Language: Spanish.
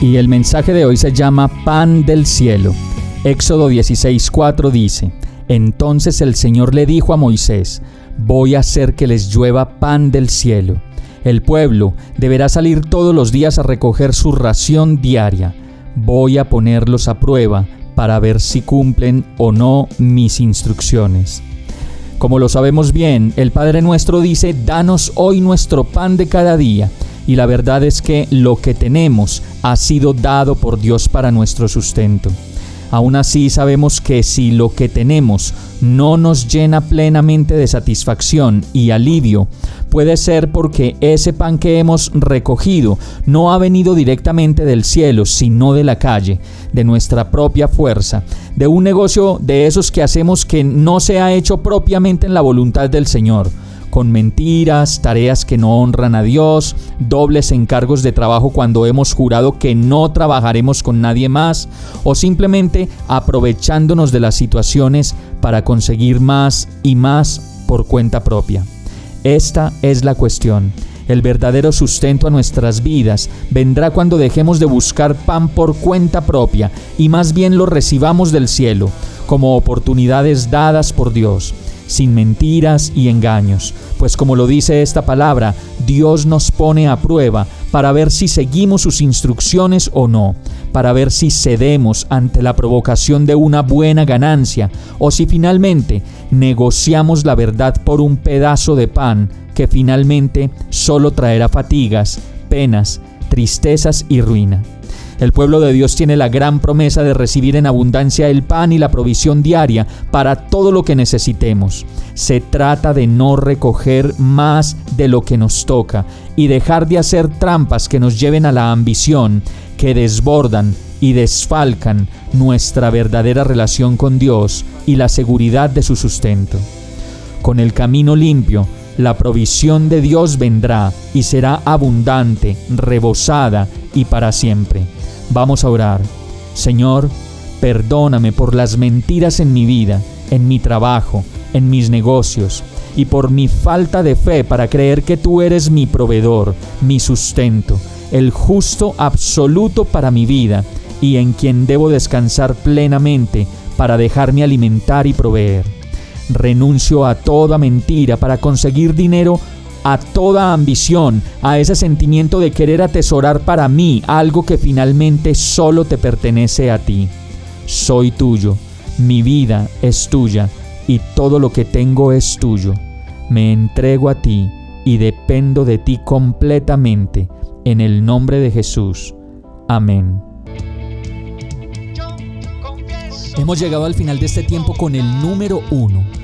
Y el mensaje de hoy se llama Pan del Cielo. Éxodo 16:4 dice, Entonces el Señor le dijo a Moisés, voy a hacer que les llueva pan del cielo. El pueblo deberá salir todos los días a recoger su ración diaria. Voy a ponerlos a prueba para ver si cumplen o no mis instrucciones. Como lo sabemos bien, el Padre nuestro dice, danos hoy nuestro pan de cada día. Y la verdad es que lo que tenemos ha sido dado por Dios para nuestro sustento. Aún así sabemos que si lo que tenemos no nos llena plenamente de satisfacción y alivio, puede ser porque ese pan que hemos recogido no ha venido directamente del cielo, sino de la calle, de nuestra propia fuerza, de un negocio de esos que hacemos que no se ha hecho propiamente en la voluntad del Señor con mentiras, tareas que no honran a Dios, dobles encargos de trabajo cuando hemos jurado que no trabajaremos con nadie más, o simplemente aprovechándonos de las situaciones para conseguir más y más por cuenta propia. Esta es la cuestión. El verdadero sustento a nuestras vidas vendrá cuando dejemos de buscar pan por cuenta propia y más bien lo recibamos del cielo, como oportunidades dadas por Dios sin mentiras y engaños, pues como lo dice esta palabra, Dios nos pone a prueba para ver si seguimos sus instrucciones o no, para ver si cedemos ante la provocación de una buena ganancia o si finalmente negociamos la verdad por un pedazo de pan que finalmente solo traerá fatigas, penas, tristezas y ruina. El pueblo de Dios tiene la gran promesa de recibir en abundancia el pan y la provisión diaria para todo lo que necesitemos. Se trata de no recoger más de lo que nos toca y dejar de hacer trampas que nos lleven a la ambición, que desbordan y desfalcan nuestra verdadera relación con Dios y la seguridad de su sustento. Con el camino limpio, la provisión de Dios vendrá y será abundante, rebosada y para siempre. Vamos a orar. Señor, perdóname por las mentiras en mi vida, en mi trabajo, en mis negocios, y por mi falta de fe para creer que tú eres mi proveedor, mi sustento, el justo absoluto para mi vida, y en quien debo descansar plenamente para dejarme alimentar y proveer. Renuncio a toda mentira para conseguir dinero a toda ambición, a ese sentimiento de querer atesorar para mí algo que finalmente solo te pertenece a ti. Soy tuyo, mi vida es tuya y todo lo que tengo es tuyo. Me entrego a ti y dependo de ti completamente. En el nombre de Jesús. Amén. Hemos llegado al final de este tiempo con el número uno